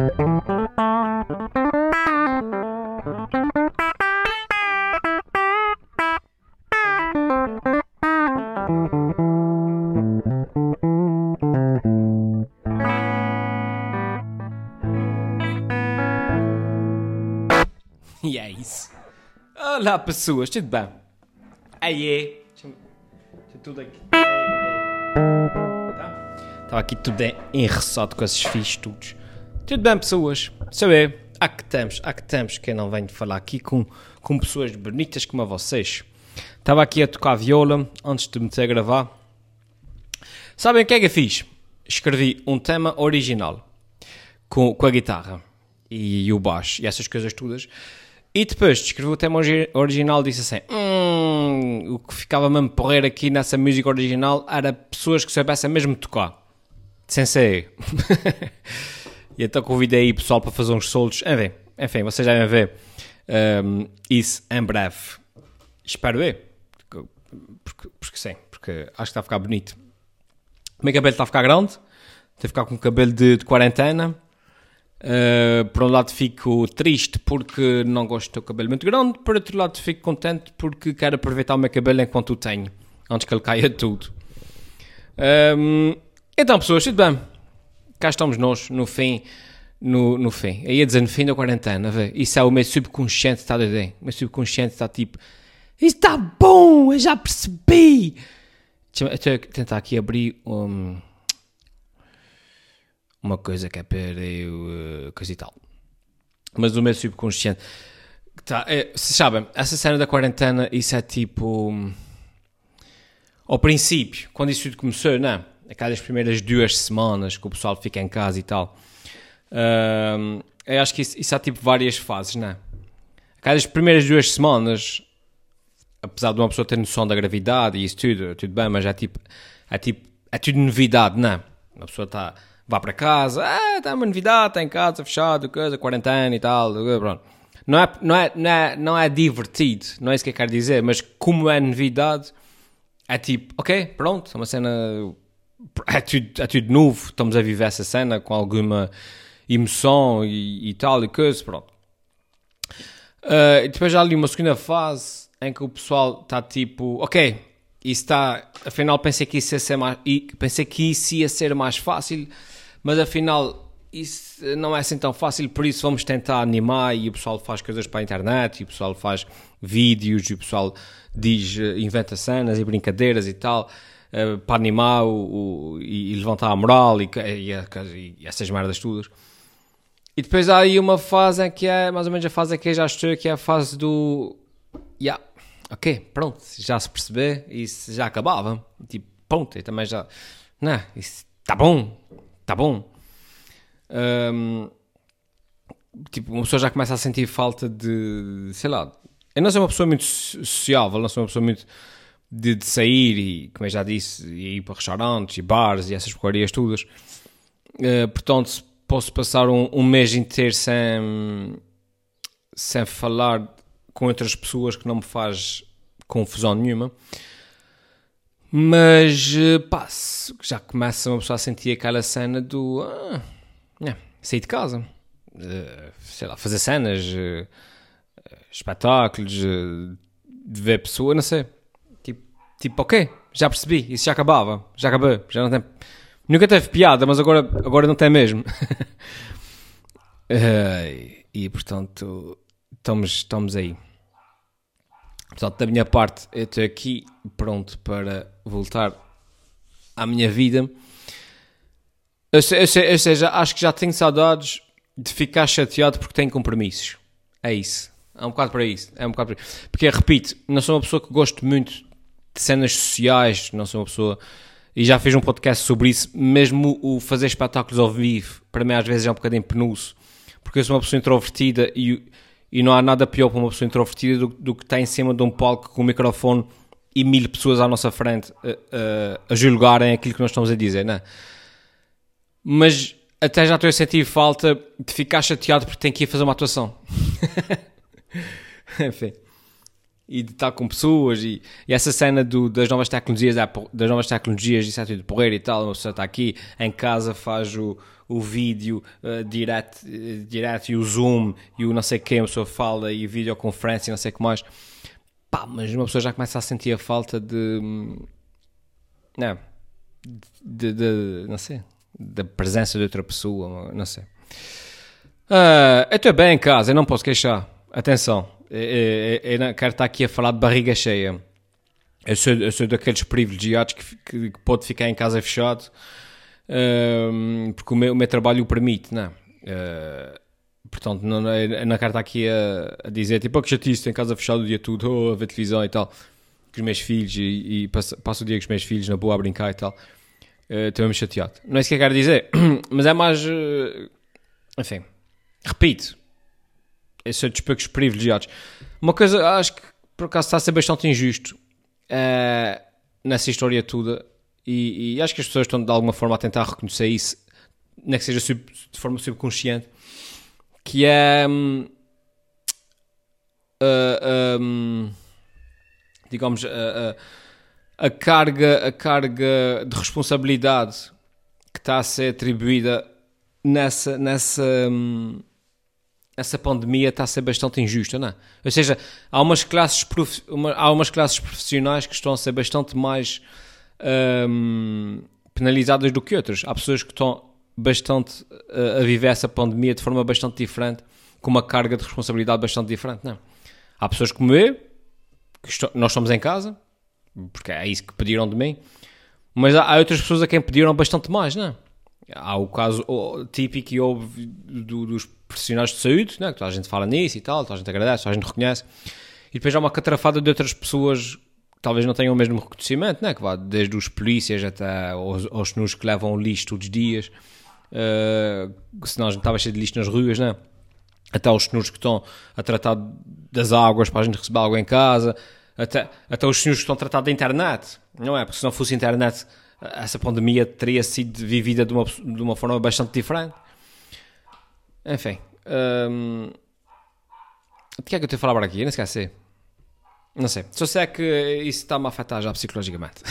E é isso. Olá, pessoas, tudo bem? Aí. Deixa tudo aqui. Tá? Estava aqui tudo enressado com esses fios todos. Tudo bem, pessoas? Eu. Há que estamos, há que estamos. Que eu não venho falar aqui com, com pessoas bonitas como vocês. Estava aqui a tocar viola antes de me meter a gravar. Sabem o que é que eu fiz? Escrevi um tema original com, com a guitarra e o baixo e essas coisas todas. E depois de escrever o tema origi- original disse assim: hum, o que ficava mesmo porreiro aqui nessa música original era pessoas que soubessem mesmo tocar. Sensei. e então convidei aí pessoal para fazer uns solos. Enfim, enfim vocês já vão ver hum, isso em breve. Espero eu. Porque, porque, porque sim, porque acho que está a ficar bonito. O meu cabelo está a ficar grande. Estou a ficar com cabelo de, de quarentena. Uh, por um lado fico triste porque não gosto do cabelo muito grande, por outro lado fico contente porque quero aproveitar o meu cabelo enquanto o tenho, antes que ele caia tudo. Um, então pessoas, tudo bem? Cá estamos nós, no fim, no, no fim. Eu ia dizer no fim da quarentena, vê? isso é o meu subconsciente está doido. O meu subconsciente está tipo, isso está bom, eu já percebi. Deixa eu tentar aqui abrir um uma coisa que é para eu uh, coisa e tal. Mas o meu subconsciente. Tá, é, vocês sabem, essa cena da quarentena, isso é tipo. Ao princípio, quando isso tudo começou, não? Aquelas primeiras duas semanas que o pessoal fica em casa e tal. Ahm, eu acho que isso, isso há tipo várias fases, não? Aquelas primeiras duas semanas, apesar de uma pessoa ter noção da gravidade e isso tudo, tudo bem, mas é tipo. É tipo. É tudo novidade, não? Uma pessoa está vá para casa, ah, está uma novidade, está em casa, fechado, coisa, quarentena e tal, pronto. Não é, não, é, não, é, não é divertido, não é isso que eu quero dizer, mas como é novidade, é tipo, ok, pronto, é uma cena, é tudo, é tudo novo, estamos a viver essa cena com alguma emoção e, e tal e coisa, pronto. Uh, depois já ali uma segunda fase em que o pessoal está tipo, ok, isso está, afinal pensei que isso ia ser mais, pensei que isso ia ser mais fácil, mas afinal isso não é assim tão fácil, por isso vamos tentar animar e o pessoal faz coisas para a internet, e o pessoal faz vídeos, e o pessoal diz, inventa cenas e brincadeiras e tal, uh, para animar o, o, e, e, levantar a moral e, e, e, essas merdas todas. E depois há aí uma fase que é, mais ou menos a fase que eu já estou, que é a fase do... Yeah, ok, pronto, já se perceber, isso já acabava. Tipo, pronto, eu também já... Não, isso está bom, está bom. Um, tipo, uma pessoa já começa a sentir falta de, sei lá, eu não sou uma pessoa muito sociável, não sou uma pessoa muito de, de sair e, como eu já disse, ir para restaurantes e bares e essas porcarias todas. Uh, portanto, posso passar um, um, mês inteiro sem, sem falar com outras pessoas que não me faz confusão nenhuma. Mas, pá, já começa uma pessoa a sentir aquela cena do... Ah, é, sair de casa, sei lá, fazer cenas, uh, espetáculos, de ver pessoa, não sei. Tipo, ok, já percebi, isso já acabava, já acabou, já não tem. Nunca teve piada, mas agora, agora não tem mesmo. e portanto, estamos, estamos aí. Portanto, da minha parte, eu estou aqui pronto para voltar à minha vida. Eu seja, acho que já tenho saudades de ficar chateado porque tenho compromissos. É isso. É um bocado para isso. É um bocado para isso. Porque, repito, não sou uma pessoa que gosto muito de cenas sociais, não sou uma pessoa. E já fiz um podcast sobre isso. Mesmo o fazer espetáculos ao vivo, para mim às vezes é um bocadinho penoso. Porque eu sou uma pessoa introvertida e, e não há nada pior para uma pessoa introvertida do, do que estar em cima de um palco com um microfone e mil pessoas à nossa frente a, a, a julgarem aquilo que nós estamos a dizer, não é? mas até já estou a sentir falta de ficar chateado porque tenho que ir fazer uma atuação. Enfim. E de estar com pessoas e, e essa cena do, das novas tecnologias, das novas tecnologias, isso é tudo porreiro e tal, uma pessoa está aqui em casa, faz o, o vídeo uh, direto, uh, direto e o zoom e o não sei quem, a pessoa fala e videoconferência e não sei o que mais. Pá, mas uma pessoa já começa a sentir a falta de... Não, de, de não sei, da presença de outra pessoa, não sei. Uh, eu estou bem em casa, eu não posso queixar. Atenção, eu, eu, eu não quero estar aqui a falar de barriga cheia. Eu sou, eu sou daqueles privilegiados que, que, que pode ficar em casa fechado uh, porque o meu, o meu, trabalho o permite, não uh, Portanto, não, estar aqui a, a dizer tipo, oh, que chatice, em casa fechado o dia todo, ou a ver televisão e tal, com os meus filhos e, e passo, passo, o dia com os meus filhos na boa a brincar e tal. Uh, Estou-me chateado. Não é isso que eu quero dizer, mas é mais. Uh, enfim, repito, eu sou dos poucos privilegiados. Uma coisa, acho que por acaso está a ser bastante injusto uh, nessa história toda, e, e, acho que as pessoas estão de alguma forma a tentar reconhecer isso, nem que seja sub, de forma subconsciente, que é. Um, uh, um, digamos, a, a, a, carga, a carga de responsabilidade que está a ser atribuída nessa, nessa, um, essa pandemia está a ser bastante injusta, não é? Ou seja, há umas classes, prof... há umas classes profissionais que estão a ser bastante mais um, penalizadas do que outras. Há pessoas que estão bastante uh, a viver essa pandemia de forma bastante diferente, com uma carga de responsabilidade bastante diferente, não é? Há pessoas como eu, que estou... nós estamos em casa, porque é isso que pediram de mim, mas há, há outras pessoas a quem pediram bastante mais, não é? Há o caso típico e houve do, dos profissionais de saúde, né? que toda a gente fala nisso e tal, toda a gente agradece, toda a gente reconhece. E depois há uma catrafada de outras pessoas que talvez não tenham o mesmo reconhecimento, né? que vá desde os polícias até aos, aos senhores que levam lixo todos os dias, uh, senão a gente estava cheio de lixo nas ruas, né? até os senhores que estão a tratar das águas para a gente receber água em casa, até, até os senhores que estão a tratar da internet, não é? Porque se não fosse internet essa pandemia teria sido vivida de uma, de uma forma bastante diferente. Enfim. Um, de que é que eu estou a falar aqui? Eu não esqueci. Não sei. Só sei que isso está-me a afetar já psicologicamente.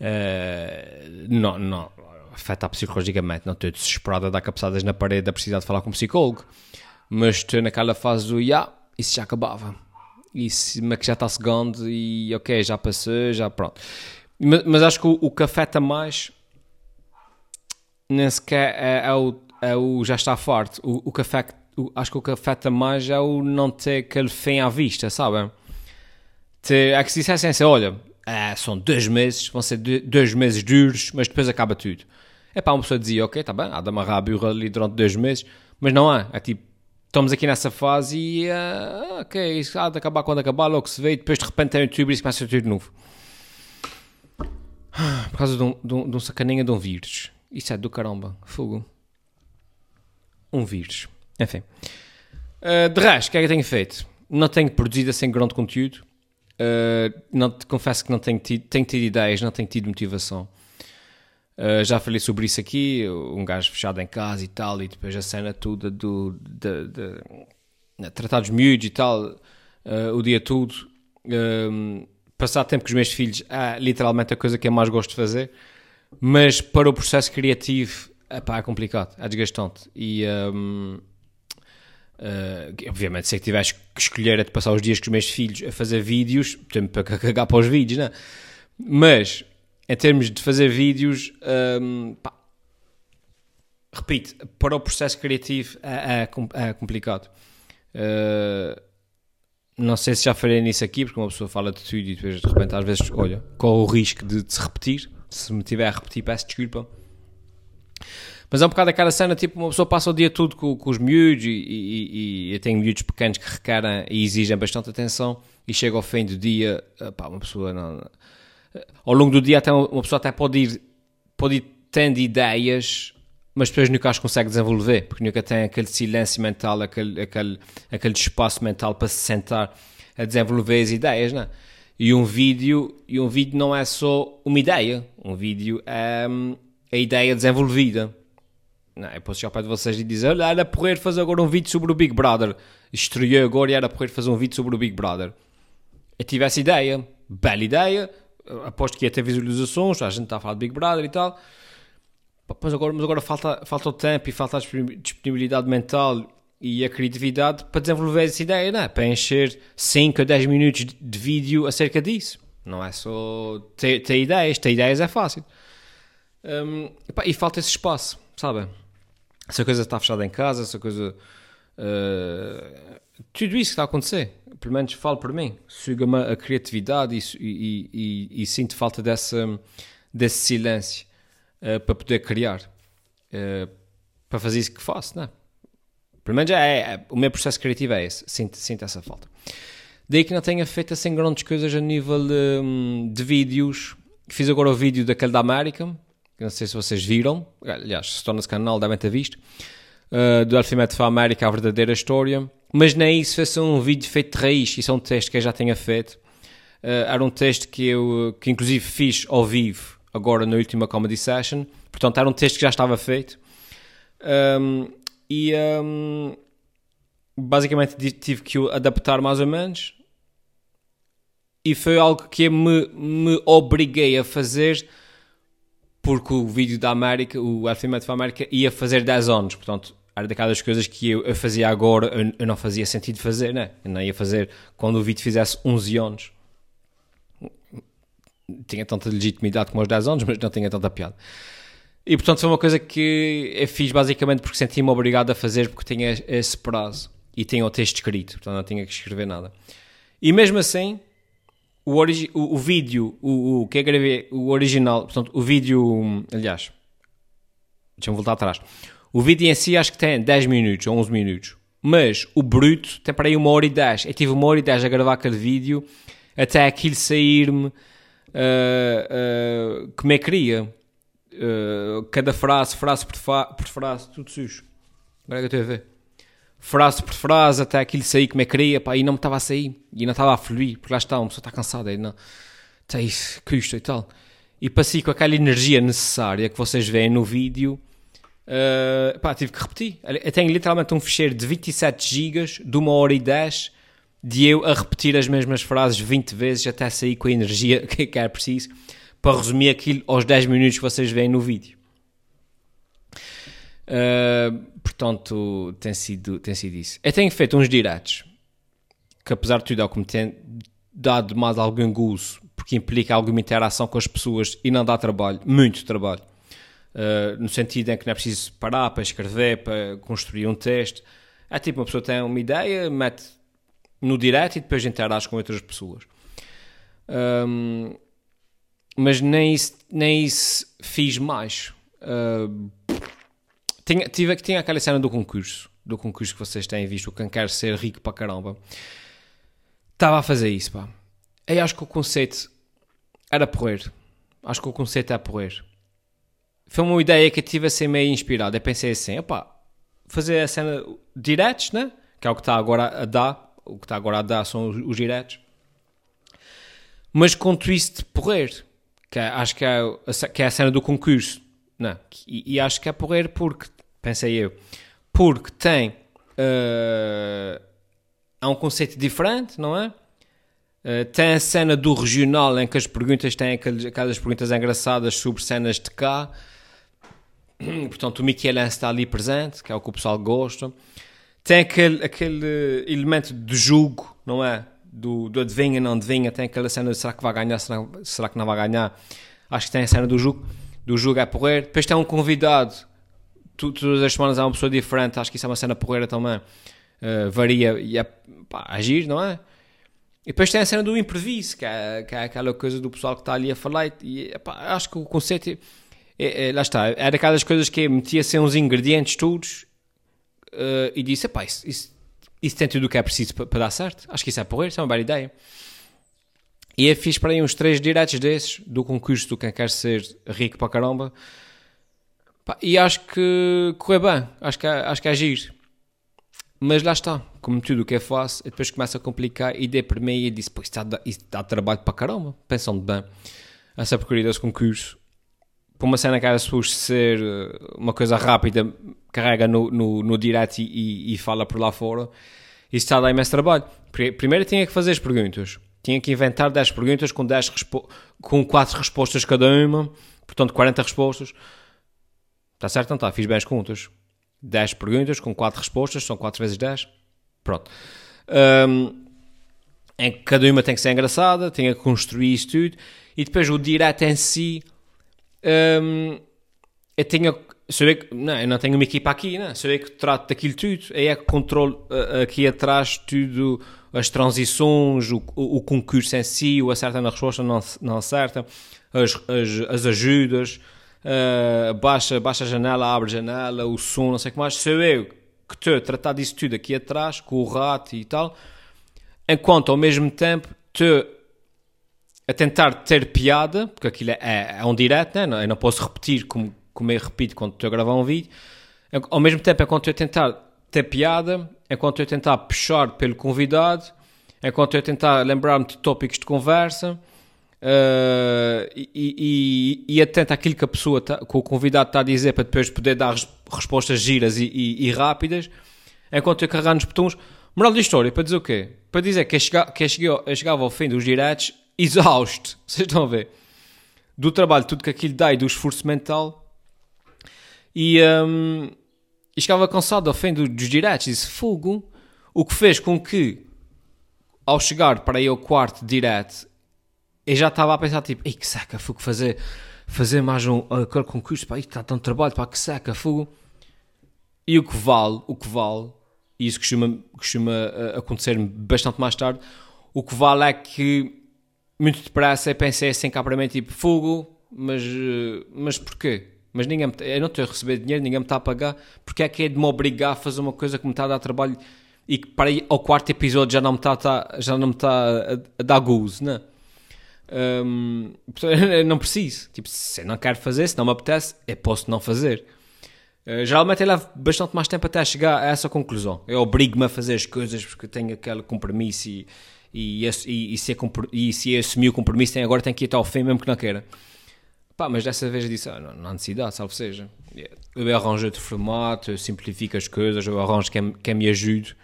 uh, não, não. Afeta psicologicamente. Não estou desesperado a dar cabeçadas na parede a precisar de falar com um psicólogo. Mas estou naquela fase do, yeah, isso já acabava. Isso, mas que já está segundo e ok, já passou, já pronto. Mas, mas acho que o, o, que afeta mais nem sequer é, é, o, é o já está forte. O, o que o, acho que o que afeta mais é o não ter aquele fim à vista, sabem? Ter, é que se dissessem assim, olha, é, são dois meses, vão ser dois meses duros, mas depois acaba tudo. É para uma pessoa dizia, ok, está bem, há de amarrar a birra ali durante dois meses, mas não há. É tipo, estamos aqui nessa fase e, uh, ok, isso há de acabar quando acabar, logo se vê, e depois de repente tem um youtuber e começa tudo de novo. Por causa de um, de, um, de um sacaninha de um vírus. Isso é do caramba. Fogo. Um vírus. Enfim. Uh, de resto, o que é que eu tenho feito? Não tenho produzido assim grande conteúdo. Uh, não, confesso que não tenho tido, tenho tido ideias, não tenho tido motivação. Uh, já falei sobre isso aqui, um gajo fechado em casa e tal, e depois a cena toda do, de, de, de tratados miúdos e tal, uh, o dia todo. Passar tempo com os meus filhos é literalmente a coisa que eu mais gosto de fazer, mas para o processo criativo epá, é complicado, é desgastante. E um, uh, eh, obviamente, se é que tivesse que escolher é de passar os dias com os meus filhos a fazer vídeos, tempo para cagar para os vídeos, não é? Mas em termos de fazer vídeos, um, pá, repito, para o processo criativo é, é, é complicado. Uh, não sei se já falei nisso aqui, porque uma pessoa fala de tudo e depois de repente às vezes, olha, corre o risco de, de se repetir. Se me tiver a repetir, peço desculpa. Mas é um bocado aquela cena, tipo, uma pessoa passa o dia todo com, com os miúdos e, e, e, eu tenho miúdos pequenos que requerem e exigem bastante atenção e chega ao fim do dia, uma pessoa não, ao longo do dia até uma pessoa até pode ir, pode ir tendo ideias mas depois nunca as consegue desenvolver, porque nunca tem aquele silêncio mental, aquele, aquele, aquele espaço mental para se sentar a desenvolver as ideias, não é? E um vídeo, e um vídeo não é só uma ideia, um vídeo é hum, a ideia desenvolvida. Não, eu posso chegar para vocês e dizer, olha, era porrer fazer agora um vídeo sobre o Big Brother. Estreou agora e era porrer fazer um vídeo sobre o Big Brother. Eu tive essa ideia, bela ideia, aposto que ia ter visualizações, a gente está a falar de Big Brother e tal. Mas agora, mas agora falta, falta o tempo e falta a disponibilidade mental e a criatividade para desenvolver essa ideia, não é? Para encher 5 a 10 minutos de vídeo acerca disso. Não é só ter, ter ideias, ter ideias é fácil. Um, e falta esse espaço, sabe? Essa coisa está fechada em casa, essa coisa. Uh, tudo isso que está a acontecer, pelo menos falo por mim, suga-me a criatividade e, e, e, e, sinto falta dessa, desse silêncio uh, para poder criar, uh, para fazer isso que faço, não é? Pelo menos é, é, o meu processo criativo é esse, sinto, sinto essa falta. Daí que não tenha feito assim grandes coisas a nível de, de vídeos. Fiz agora o vídeo daquele da América, não sei se vocês viram, aliás, se estão nesse canal devem ter visto, uh, do Alphabet for América, a verdadeira história. Mas nem isso foi só um vídeo feito de raiz, isso é um texto que eu já tinha feito. Uh, era um texto que eu, que inclusive fiz ao vivo, agora na última Comedy Session. Portanto, era um texto que já estava feito. Um, e um, basicamente tive que o adaptar mais ou menos. E foi algo que me, me obriguei a fazer porque o vídeo da América, o Ultimate for América, ia fazer 10 anos. Portanto, era daquelas coisas que eu, eu fazia agora, eu, eu, não fazia sentido fazer, né? Eu não ia fazer quando o vídeo fizesse 11 anos. Tinha tanta legitimidade como aos 10 anos, mas não tinha tanta piada. E portanto foi uma coisa que eu fiz basicamente porque senti-me obrigado a fazer porque tinha esse prazo e tinha o texto escrito, portanto não tinha que escrever nada. E mesmo assim, o, o, o vídeo, o, o que eu gravei, o original, portanto, o vídeo, aliás, deixa-me voltar atrás. O vídeo em si acho que tem 10 minutos ou 11 minutos, mas o bruto tem para aí uma hora e 10. Eu tive uma hora e 10 a gravar aquele vídeo até aquilo sair-me uh, uh, como é que queria. Uh, cada frase, frase por, por frase, tudo sujo. Agora é que eu estou a ver frase por frase até aquilo sair como é que queria, pá, e não me estava a sair, e não estava a fluir, porque lá está, uma pessoa está cansada, e não, está isso, custa e tal. E passei com aquela energia necessária que vocês veem no vídeo, uh, pá, tive que repetir. Eu tenho literalmente um fecheiro de 27 gigas, de uma hora e 10, de eu a repetir as mesmas frases 20 vezes até sair com a energia que era preciso, para resumir aquilo aos 10 minutos que vocês veem no vídeo. Uh, portanto, tem sido, tem sido isso. Eu tenho feito uns diretos que, apesar de tudo, é o que me tem dado mais algum gozo, porque implica alguma interação com as pessoas e não dá trabalho, muito trabalho. Uh, no sentido em que não é preciso parar para escrever, para construir um texto. É tipo, uma pessoa tem uma ideia, mete no direto e depois interage com outras pessoas. Um, mas nem isso, nem isso fiz mais. Uh, tinha, tive, tinha aquela cena do concurso, do concurso que vocês têm visto, o quem quer ser rico para caramba. Estava a fazer isso, pá. Eu acho que o conceito era porrer. Acho que o conceito é porrer. Foi uma ideia que eu tive assim meio inspirada. Eu pensei assim, opá, fazer a cena diretos, né? Que é o que está agora a dar. O que está agora a dar são os, os diretos. Mas com twist porrer. Que é, acho que é, que é a cena do concurso. Não. E, e acho que é porrer porque pensei eu, porque tem uh, há um conceito diferente, não é? Uh, tem a cena do regional em que as perguntas têm aquelas, aquelas perguntas engraçadas sobre cenas de cá. Portanto, o Michelan está ali presente, que é o que o pessoal gosta. Tem aquele, aquele elemento de jogo, não é? Do, do adivinha, não adivinha. Tem aquela cena de será que vai ganhar, será, será que não vai ganhar. Acho que tem a cena do jogo, do jogo é porrer. Depois tem um convidado tu, todas as semanas há uma pessoa diferente, acho que isso é uma cena porreira também. Uh, varia e é pá, agir, não é? E depois tem a cena do imprevisto, que é, que é aquela coisa do pessoal que está ali a falar. E, epá, acho que o conceito. É, é, é, lá está, é daquelas coisas que metia assim uns ingredientes todos uh, e disse: epá, isso, isso, isso tem tudo o que é preciso para, dar certo. Acho que isso é porreiro, isso é uma bela ideia. E eu fiz para aí uns três diretos desses do concurso do quem quer ser rico para caramba. Pá, e acho que correu bem, acho que, é, acho que é giro. Mas lá está, como tudo o que é fácil, depois começa a complicar e dei para mim e disse: Pô, isto dá, dá trabalho para caramba, pensando bem. Essa porcaria desse concurso, para uma cena que era suposto ser eh, uma coisa rápida, carrega no, no, no direct e, e, fala por lá fora, isso está a dar imenso trabalho. Primeiro tinha que fazer as perguntas, tinha que inventar 10 perguntas com, 10 com 4 respostas cada uma, portanto 40 respostas. Está certo? Não está? Fiz bem as contas. 10 perguntas com 4 respostas, são 4 vezes 10. Pronto. Um, em que cada uma tem que ser engraçada, tinha que construir isso tudo, e depois o direto em si, um, eu tinha, sou eu, que, não, eu não tenho uma equipa aqui, não, eu que trato daquilo tudo, aí é que controlo aqui atrás tudo, as transições, o, o, o, concurso em si, o acerta na resposta, não, não acerta, as, as, as ajudas, uh, baixa, baixa a janela, abre a janela, o som, não sei o que mais, sou eu que estou a tratar disso tudo aqui atrás, com o rato e tal, enquanto ao mesmo tempo estou a tentar ter piada, porque aquilo é, é, é um direto, né? eu não posso repetir como, como eu repito quando estou a gravar um vídeo, ao mesmo tempo enquanto estou a tentar ter piada, enquanto estou a tentar puxar pelo convidado, enquanto estou a tentar lembrar-me de tópicos de conversa, Uh, e, e, e, atento àquilo que a pessoa, tá, que o convidado está a dizer para depois poder dar respostas giras e, e, e rápidas, enquanto eu carregar nos botões. Moral da história, para dizer o quê? Para dizer que eu, chega, que eu, cheguei, eu chegava ao fim dos diretos exausto, vocês estão a ver? Do trabalho, tudo que aquilo dá e do esforço mental. E, um, e chegava cansado ao fim do, dos diretos, disse fogo, o que fez com que, ao chegar para aí ao quarto direto, eu já estava a pensar, tipo, ei, que seca, fogo, fazer, fazer mais um aquele concurso, pá, está tão trabalho, pá, que seca, fogo. E o que vale, o que vale, e isso costuma, costuma uh, acontecer bastante mais tarde, o que vale é que, muito depressa, pensei assim cá para mim, tipo, fogo, mas, uh, mas porquê? Mas ninguém me, eu não estou a receber dinheiro, ninguém me está a pagar, porque é que é de me obrigar a fazer uma coisa que me está a dar trabalho e que para aí ao quarto episódio já não me está, tá, já não me está a, a dar gozo, não é? Um, não preciso. Tipo, se eu não quero fazer, se não me apetece, eu posso não fazer. Uh, geralmente eu levo bastante mais tempo até chegar a essa conclusão. Eu obrigo-me a fazer as coisas porque tenho aquele compromisso e, e, e, e, se, e se assumir o compromisso, tem, agora tenho que ir até ao fim, mesmo que não queira. Pá, mas dessa vez disse: ah, não, não, há necessidade, salvo seja. Eu arranjo outro formato, eu simplifico as coisas, eu arranjo quem, quem me ajude,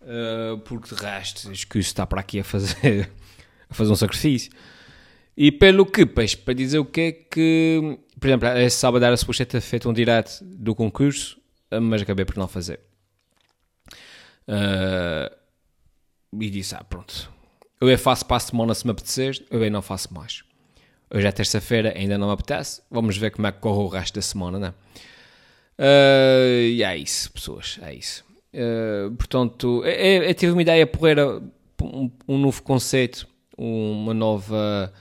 uh, porque de resto, isso está para aqui a fazer, a fazer um sacrifício. E pelo que, pois, para dizer o que é que, por exemplo, esse sábado era suposto ter feito um direto do concurso, mas acabei por não fazer. Uh, e disse, ah, pronto, eu faço para a semana se me apetecer, eu não faço mais. Hoje é terça-feira, ainda não me apetece, vamos ver como é que corre o resto da semana, né? Uh, e é isso, pessoas, é isso. Uh, portanto, eu, eu, tive uma ideia porreira, um, um novo conceito, uma nova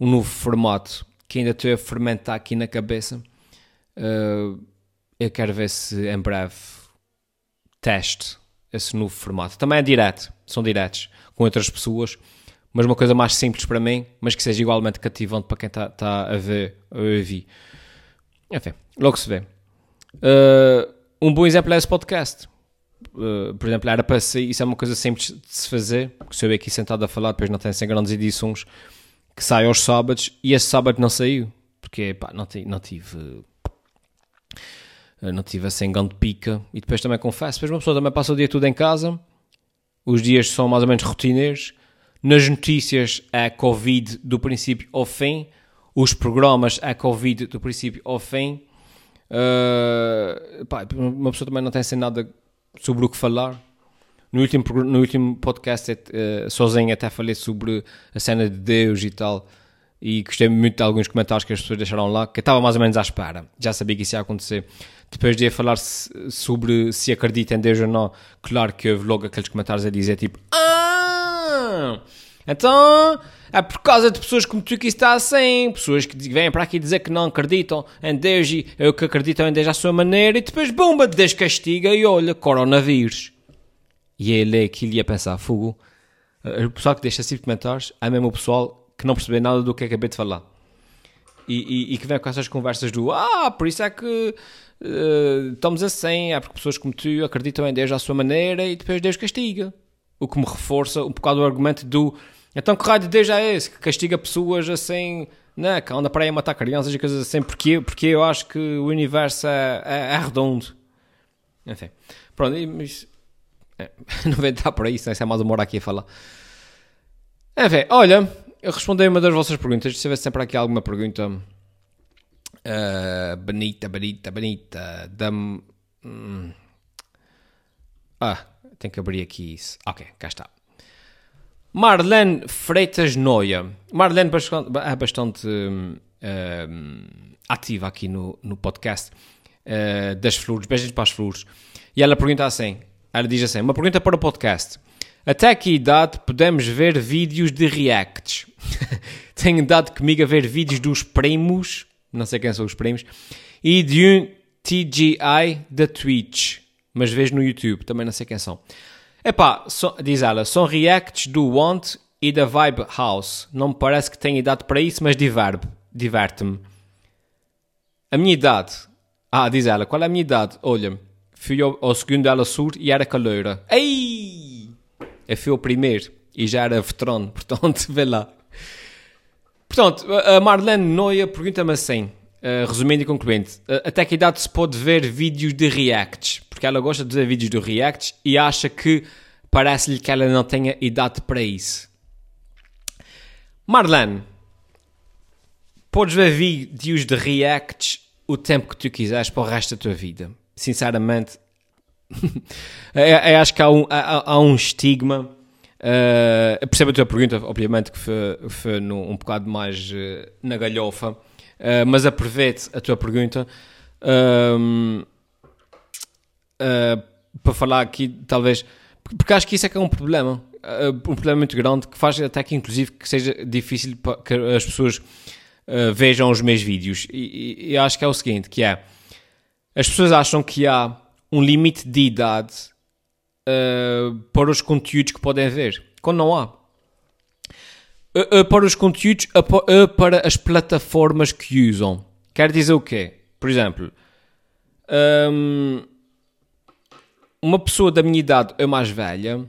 um novo formato que ainda estou a fermentar aqui na cabeça. Uh, eu quero ver se em breve teste esse novo formato. Também é direto, são diretos com outras pessoas, mas uma coisa mais simples para mim, mas que seja igualmente cativante para quem está tá a ver ou a ouvir. Enfim, logo se vê. Uh, um bom exemplo é esse podcast. Uh, por exemplo, era para ser, isso é uma coisa simples de se fazer, porque se eu aqui sentado a falar, depois não tem sem grandes edições que sai aos sábados e esse sábado não saiu porque pá, não, não tive não tive assim grande pica. E depois também confesso, depois uma pessoa também passa o dia tudo em casa os dias são mais ou menos rotineiros. Nas notícias é Covid do princípio ao fim os programas é Covid do princípio ao fim. Uh, pá, uma pessoa também não tem assim nada sobre o que falar. No último, no último podcast, uh, sozinho, até falei sobre a cena de Deus e tal. E gostei muito de alguns comentários que as pessoas deixaram lá, que eu estava mais ou menos à espera. Já sabia que isso ia acontecer. Depois de falar sobre se acredita em Deus ou não, claro que houve logo aqueles comentários a dizer tipo: Ah! Então é por causa de pessoas como tu que está assim, pessoas que vêm para aqui dizer que não acreditam em Deus e eu que acreditam em Deus à sua maneira, e depois, bomba, Deus castiga e olha, coronavírus. E ele é aquilo e a pensar, fogo. O pessoal que deixa assim comentários é mesmo o pessoal que não percebeu nada do que acabei de falar. E, e, e, que vem com essas conversas do ah, por isso é que uh, estamos assim, é porque pessoas como tu acreditam em Deus à sua maneira e depois Deus castiga. O que me reforça um bocado o argumento do então que raio de Deus é esse que castiga pessoas assim, né, que anda para aí a matar crianças e coisas assim, porque, porque eu acho que o universo é, é, é redondo. Enfim, pronto, mas é, não vem aí, senão isso é mais uma hora aqui a falar. Enfim, olha, eu respondi uma das vossas perguntas. Se sempre aqui alguma pergunta uh, bonita, bonita, bonita, da. Hum. Ah, tenho que abrir aqui isso. Ok, cá está. Marlene Freitas Noia. Marlene é bastante uh, ativa aqui no, no podcast uh, das flores, beijos para as flores. E ela pergunta assim: ela diz assim, uma pergunta para o podcast. Até que idade podemos ver vídeos de reacts? Tenho dado comigo a ver vídeos dos primos, não sei quem são os primos, e de um TGI da Twitch, mas vejo no YouTube, também não sei quem são. Epá, so, diz ela, são reacts do Want e da Vibe House. Não me parece que tenha idade para isso, mas diverte-me. A minha idade. Ah, diz ela, qual é a minha idade? Olha, fui ao, ao segundo ela sur e era caloura. Ei! Eu fui ao primeiro e já era veterano, portanto, vê lá. Portanto, a Marlene Noia pergunta-me assim, uh, resumindo e concluindo, até que idade se pode ver vídeos de reacts? Porque ela gosta de ver vídeos de reacts e acha que parece-lhe que ela não tenha idade para isso. Marlene, podes ver vídeos de reacts o tempo que tu quiseres para o resto da tua vida. Sinceramente, eu, eu acho que há um, há, há um estigma Uh, percebo a tua pergunta, obviamente que foi, foi no, um bocado mais uh, na galhofa, uh, mas aproveite a tua pergunta uh, para falar aqui, talvez, porque acho que isso é que é um problema, um problema muito grande que faz até que, inclusive, que seja difícil que as pessoas vejam os meus vídeos. E, e, e acho que é o seguinte: que é as pessoas acham que há um limite de idade uh, para os conteúdos que podem ver, quando não há. Uh, uh, para os conteúdos, para as plataformas que usam. Quer dizer o quê? Por exemplo, um, uma pessoa da minha idade ou mais velha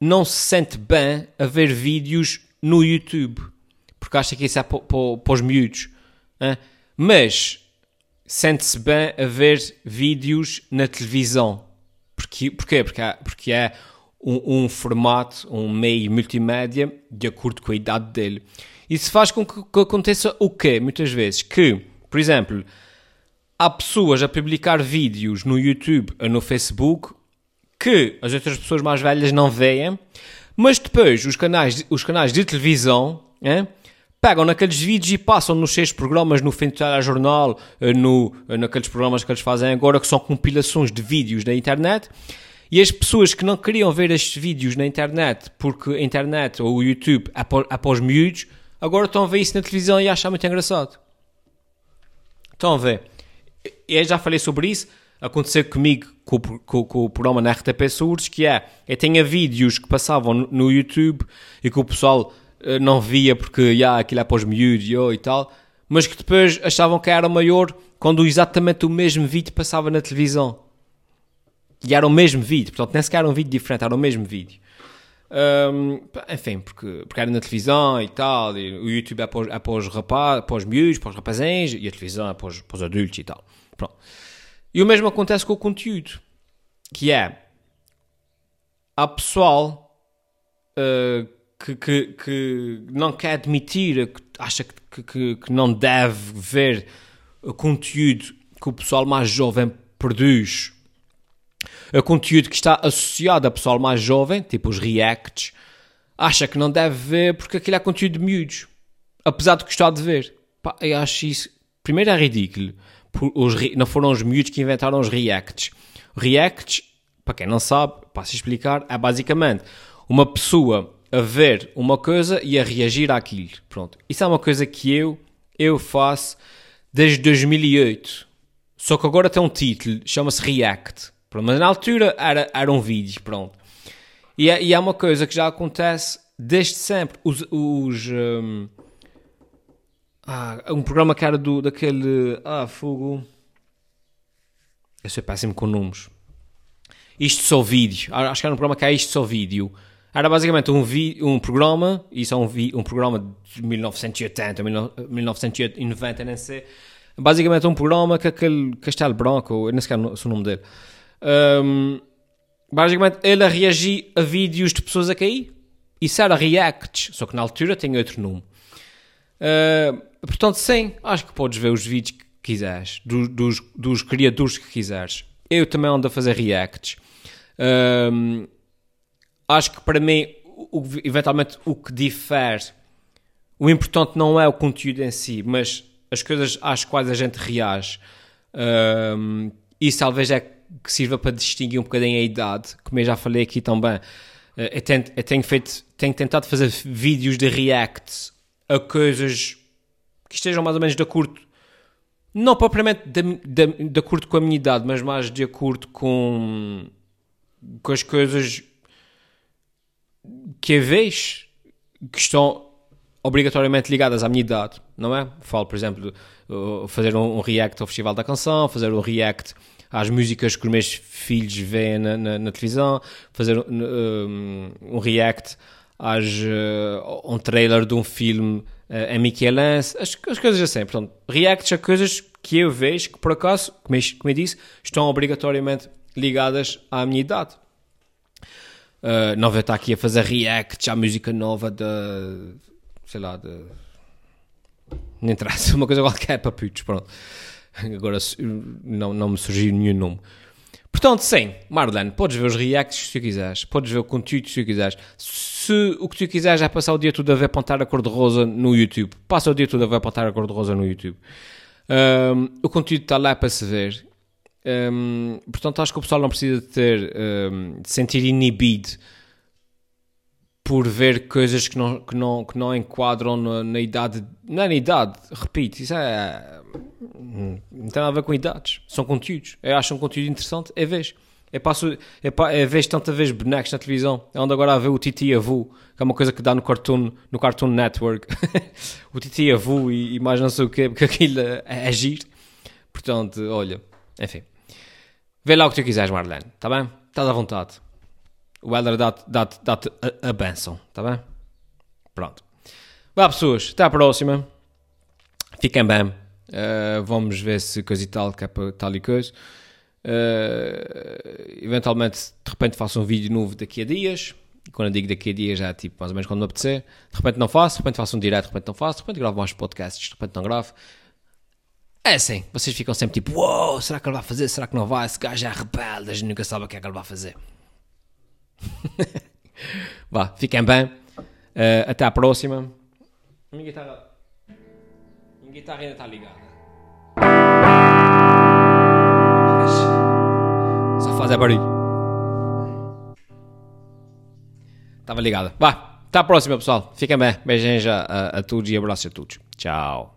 não se sente bem a ver vídeos no YouTube porque acha que isso é para, para, para os miúdos. Hein? Mas sente-se bem a ver vídeos na televisão porque, porquê? Porque, há, porque é um, um, formato, um meio multimédia de acordo com a idade dele. Isso faz com que, que aconteça o quê? Muitas vezes que, por exemplo, há pessoas a publicar vídeos no YouTube ou no Facebook que as outras pessoas mais velhas não veem, mas depois os canais, os canais de televisão é, pegam naqueles vídeos e passam nos seus programas no fim jornal, eh, no, eh, naqueles programas que eles fazem agora, que são compilações de vídeos da internet. E as pessoas que não queriam ver estes vídeos na internet, porque a internet ou o YouTube é para, é os miúdos, agora estão a ver isso na televisão e acham muito engraçado. Estão a ver? Eu já falei sobre isso. Aconteceu comigo com, com, com o programa na RTP Surdos, que é, eu tinha vídeos que passavam no YouTube e que o pessoal não via porque já, aquilo é para os miúdos e tal, mas que depois achavam que era maior quando exatamente o mesmo vídeo passava na televisão. E era o mesmo vídeo, portanto, nem sequer era um vídeo diferente, era o mesmo vídeo. Um, enfim, porque, porque era na televisão e tal, e o YouTube é para os, é para os rapazes, para os miúdos, para os e a televisão é para os, para os adultos e tal. Pronto. E o mesmo acontece com o conteúdo, que é, há pessoal uh, que, que, que não quer admitir, que acha que, que, que não deve ver o conteúdo que o pessoal mais jovem produz, o conteúdo que está associado a pessoal mais jovem, tipo os reacts, acha que não deve ver porque aquilo é conteúdo de miúdos, apesar de gostar de ver. Pá, eu acho isso, primeiro é ridículo, os, não foram os miúdos que inventaram os reacts. Reacts, para quem não sabe, passo a explicar, é basicamente uma pessoa a ver uma coisa e a reagir àquilo. Pronto. Isso é uma coisa que eu, eu faço desde 2008. Só que agora tem um título, chama-se React. Pronto. Mas na altura era, era um vídeo, pronto. E é, e é uma coisa que já acontece desde sempre. Os... os um, ah, um programa que era do, daquele... Ah, fogo... Eu sou péssimo com nomes. Isto só vídeo. Acho que era um programa que é Isto só vídeo era basicamente um, vi, um programa, isso é um, vi, um programa de 1980, 1990, nem sei. Basicamente um programa que aquele Castelo Branco, nem sequer sei o nome dele. Um, basicamente ele a reagir a vídeos de pessoas a cair. Isso era React, só que na altura tem outro nome. Uh, portanto, sim, acho que podes ver os vídeos que quiseres, do, dos, dos criadores que quiseres. Eu também ando a fazer Reacts. Uh, acho que para mim, o, eventualmente, o que difere, o importante não é o conteúdo em si, mas as coisas às quais a gente reage. Uh, isso talvez é que sirva para distinguir um bocadinho a idade, como eu já falei aqui também. Uh, eu, tento, eu tenho, feito, tenho tentado fazer vídeos de reacts a coisas que estejam mais ou menos de acordo, não propriamente de, de, de acordo com a minha idade, mas mais de acordo com, com as coisas vez que estão obrigatoriamente ligadas à minha idade, não é? Falo, por exemplo, de fazer um, react ao Festival da Canção, fazer um react às músicas que os meus filhos veem na, na, na televisão, fazer um, um react às, uh, um trailer de um filme uh, em Michelense, as, as coisas assim. Portanto, reacts a coisas que eu vejo que, por acaso, como como eu disse, estão obrigatoriamente ligadas à minha idade. Uh, não vou estar aqui a fazer reacts à música nova de sei lá, de. Não interessa, uma coisa qualquer para putos, pronto. Agora não, não me surgiu nenhum nome. Portanto, sim, Marlene, podes ver os reacts se tu quiseres, podes ver o conteúdo se tu quiseres. Se o que tu quiseres é passar o dia todo a ver apontar a cor-de-rosa no YouTube, passa o dia todo a ver apontar a cor-de-rosa no YouTube. Um, o conteúdo está lá para se ver. Um, portanto, acho que o pessoal não precisa de ter, um, de sentir inibido por ver coisas que não, que não, que não enquadram na, na idade. Não é na idade, repito, isso é. Não tem nada a ver com idades. São conteúdos. Eu acho um conteúdo interessante, é vez. É, passo, é, é vez tanta vez bonecos na televisão. É onde agora a ver o Titi Avu, que é uma coisa que dá no Cartoon, no Cartoon Network. o Titi Avu e, e mais não sei o quê, porque aquilo é, é giro. Portanto, olha, enfim. Vê lá o que tu quiseres, Marlene, está bem? Estás à vontade o Helder dá-te dá dá a, a benção, está bem? Pronto. Vá, pessoas, até à próxima. Fiquem bem. Uh, vamos ver se coisa e tal, que é para tal e coisa. Uh, eventualmente, de repente, faço um vídeo novo daqui a dias. E quando eu digo daqui a dias, já é tipo mais ou menos quando me apetecer. De repente não faço, de repente faço um direto, de repente não faço, de repente gravo mais podcasts, de repente não gravo. É assim, vocês ficam sempre tipo, uou, será que ele vai fazer? Será que não vai? Esse gajo é rebelde, a gente nunca sabe o que é que ele vai fazer. Vá, fiquem bem. Uh, até à próxima. Minha guitarra. Minha guitarra ainda está ligada. Só faz é barulho. Estava ligada. Vá, até à próxima, pessoal. Fiquem bem. Beijinhos a, a, a todos e abraço a todos. Tchau.